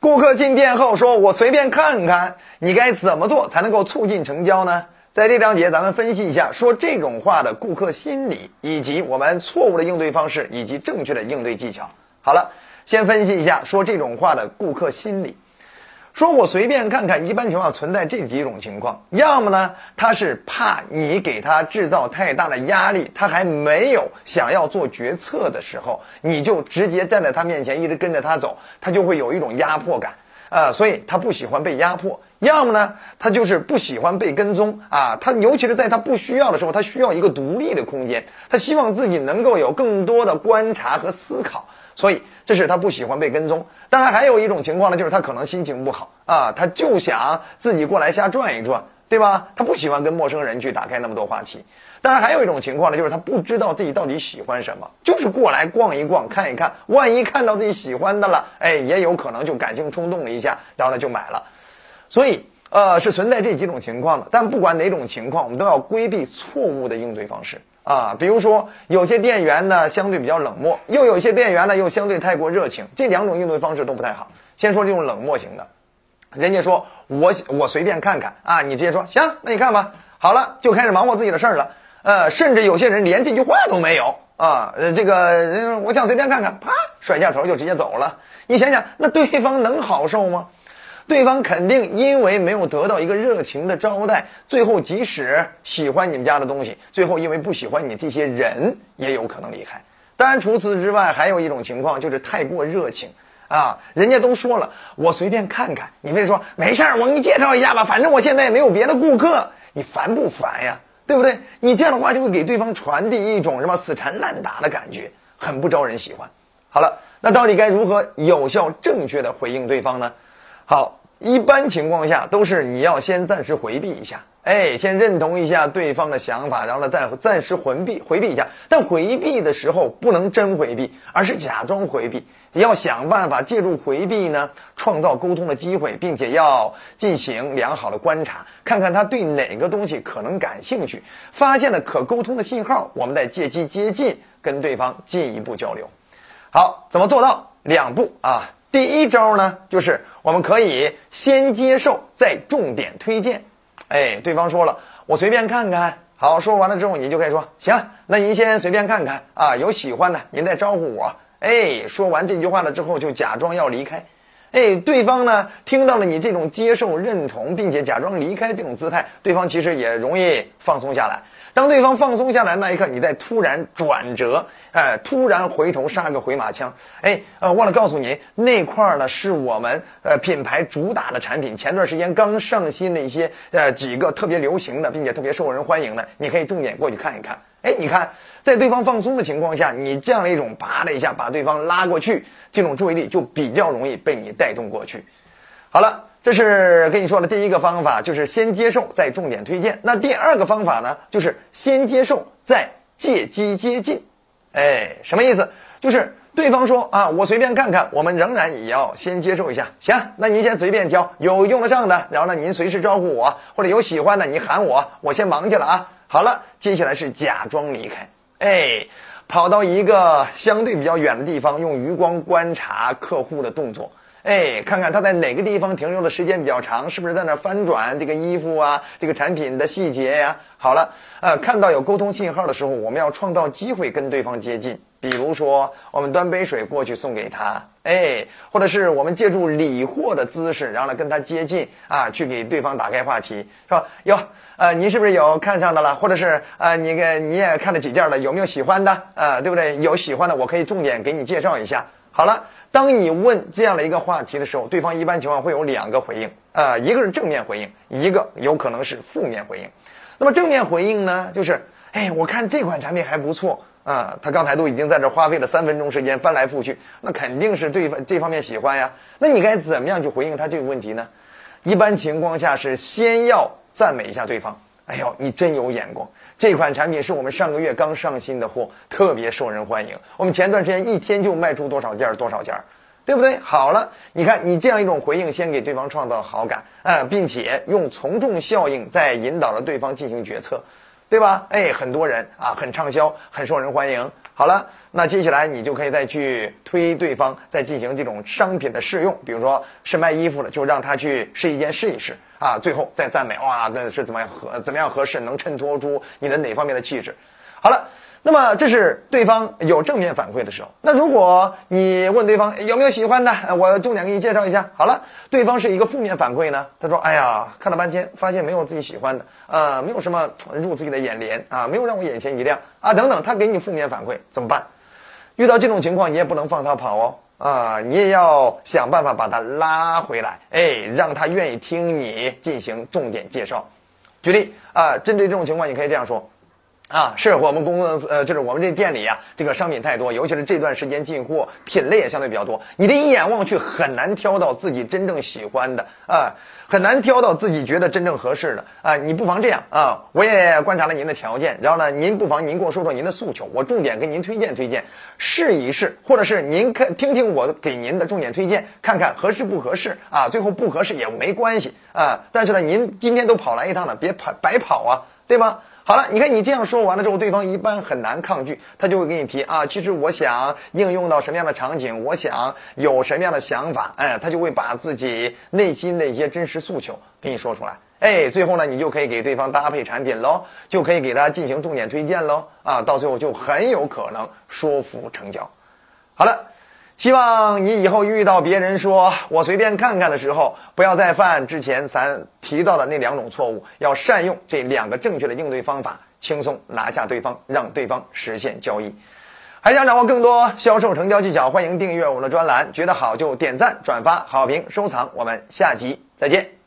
顾客进店后说：“我随便看看。”你该怎么做才能够促进成交呢？在这章节，咱们分析一下说这种话的顾客心理，以及我们错误的应对方式，以及正确的应对技巧。好了，先分析一下说这种话的顾客心理。说我随便看看，一般情况存在这几种情况：要么呢，他是怕你给他制造太大的压力，他还没有想要做决策的时候，你就直接站在他面前，一直跟着他走，他就会有一种压迫感。啊，所以他不喜欢被压迫；要么呢，他就是不喜欢被跟踪啊，他尤其是在他不需要的时候，他需要一个独立的空间，他希望自己能够有更多的观察和思考。所以，这是他不喜欢被跟踪。当然，还有一种情况呢，就是他可能心情不好啊，他就想自己过来瞎转一转，对吧？他不喜欢跟陌生人去打开那么多话题。当然，还有一种情况呢，就是他不知道自己到底喜欢什么，就是过来逛一逛、看一看。万一看到自己喜欢的了，哎，也有可能就感性冲动了一下，然后呢就买了。所以，呃，是存在这几种情况的。但不管哪种情况，我们都要规避错误的应对方式。啊，比如说有些店员呢相对比较冷漠，又有些店员呢又相对太过热情，这两种应对方式都不太好。先说这种冷漠型的，人家说我我随便看看啊，你直接说行，那你看吧，好了就开始忙活自己的事儿了。呃，甚至有些人连这句话都没有啊，呃，这个人我想随便看看，啪甩下头就直接走了。你想想，那对方能好受吗？对方肯定因为没有得到一个热情的招待，最后即使喜欢你们家的东西，最后因为不喜欢你这些人，也有可能离开。当然，除此之外，还有一种情况就是太过热情啊！人家都说了，我随便看看，你非说没事儿，我给你介绍一下吧，反正我现在也没有别的顾客，你烦不烦呀？对不对？你这样的话就会给对方传递一种什么死缠烂打的感觉，很不招人喜欢。好了，那到底该如何有效、正确的回应对方呢？好。一般情况下都是你要先暂时回避一下，哎，先认同一下对方的想法，然后呢再暂时回避回避一下。但回避的时候不能真回避，而是假装回避。要想办法借助回避呢，创造沟通的机会，并且要进行良好的观察，看看他对哪个东西可能感兴趣，发现了可沟通的信号，我们再借机接近，跟对方进一步交流。好，怎么做到？两步啊。第一招呢，就是我们可以先接受，再重点推荐。哎，对方说了，我随便看看。好，说完了之后，您就可以说，行，那您先随便看看啊，有喜欢的您再招呼我。哎，说完这句话了之后，就假装要离开。哎，对方呢听到了你这种接受、认同，并且假装离开这种姿态，对方其实也容易放松下来。当对方放松下来那一刻，你再突然转折，哎，突然回头杀个回马枪，哎，呃，忘了告诉您，那块儿呢是我们呃品牌主打的产品，前段时间刚上新的一些呃几个特别流行的，并且特别受人欢迎的，你可以重点过去看一看。哎，你看，在对方放松的情况下，你这样一种啪的一下把对方拉过去，这种注意力就比较容易被你带动过去。好了。这是跟你说的第一个方法，就是先接受再重点推荐。那第二个方法呢，就是先接受再借机接近。哎，什么意思？就是对方说啊，我随便看看，我们仍然也要先接受一下。行，那您先随便挑，有用得上的，然后呢，您随时招呼我，或者有喜欢的，你喊我，我先忙去了啊。好了，接下来是假装离开，哎，跑到一个相对比较远的地方，用余光观察客户的动作。哎，看看他在哪个地方停留的时间比较长，是不是在那翻转这个衣服啊，这个产品的细节呀？好了，呃，看到有沟通信号的时候，我们要创造机会跟对方接近，比如说我们端杯水过去送给他，哎，或者是我们借助理货的姿势，然后呢跟他接近啊，去给对方打开话题，是吧？有，呃，您是不是有看上的了？或者是呃，你给你也看了几件了，有没有喜欢的？呃，对不对？有喜欢的，我可以重点给你介绍一下。好了。当你问这样的一个话题的时候，对方一般情况会有两个回应，啊，一个是正面回应，一个有可能是负面回应。那么正面回应呢，就是，哎，我看这款产品还不错，啊，他刚才都已经在这花费了三分钟时间翻来覆去，那肯定是对方这方面喜欢呀。那你该怎么样去回应他这个问题呢？一般情况下是先要赞美一下对方。哎呦，你真有眼光！这款产品是我们上个月刚上新的货，特别受人欢迎。我们前段时间一天就卖出多少件儿多少件，对不对？好了，你看你这样一种回应，先给对方创造好感，呃，并且用从众效应再引导了对方进行决策。对吧？哎，很多人啊，很畅销，很受人欢迎。好了，那接下来你就可以再去推对方，再进行这种商品的试用，比如说是卖衣服的，就让他去试一件试一试啊，最后再赞美哇，那是怎么样合怎么样合适，能衬托出你的哪方面的气质。好了。那么这是对方有正面反馈的时候。那如果你问对方有没有喜欢的，我重点给你介绍一下。好了，对方是一个负面反馈呢。他说：“哎呀，看了半天，发现没有自己喜欢的，呃，没有什么入自己的眼帘啊，没有让我眼前一亮啊，等等。”他给你负面反馈怎么办？遇到这种情况，你也不能放他跑哦啊，你也要想办法把他拉回来，哎，让他愿意听你进行重点介绍。举例啊，针对这种情况，你可以这样说。啊，是我们公司呃，就是我们这店里呀，这个商品太多，尤其是这段时间进货品类也相对比较多，你的一眼望去很难挑到自己真正喜欢的啊，很难挑到自己觉得真正合适的啊。你不妨这样啊，我也观察了您的条件，然后呢，您不妨您跟我说说您的诉求，我重点给您推荐推荐，试一试，或者是您看听听我给您的重点推荐，看看合适不合适啊。最后不合适也没关系啊，但是呢，您今天都跑来一趟了，别跑白跑啊，对吗？好了，你看你这样说完了之后，对方一般很难抗拒，他就会给你提啊，其实我想应用到什么样的场景，我想有什么样的想法，哎，他就会把自己内心的一些真实诉求给你说出来，哎，最后呢，你就可以给对方搭配产品喽，就可以给他进行重点推荐喽，啊，到最后就很有可能说服成交。好了。希望你以后遇到别人说我随便看看的时候，不要再犯之前咱提到的那两种错误，要善用这两个正确的应对方法，轻松拿下对方，让对方实现交易。还想掌握更多销售成交技巧，欢迎订阅我们的专栏。觉得好就点赞、转发、好评、收藏。我们下集再见。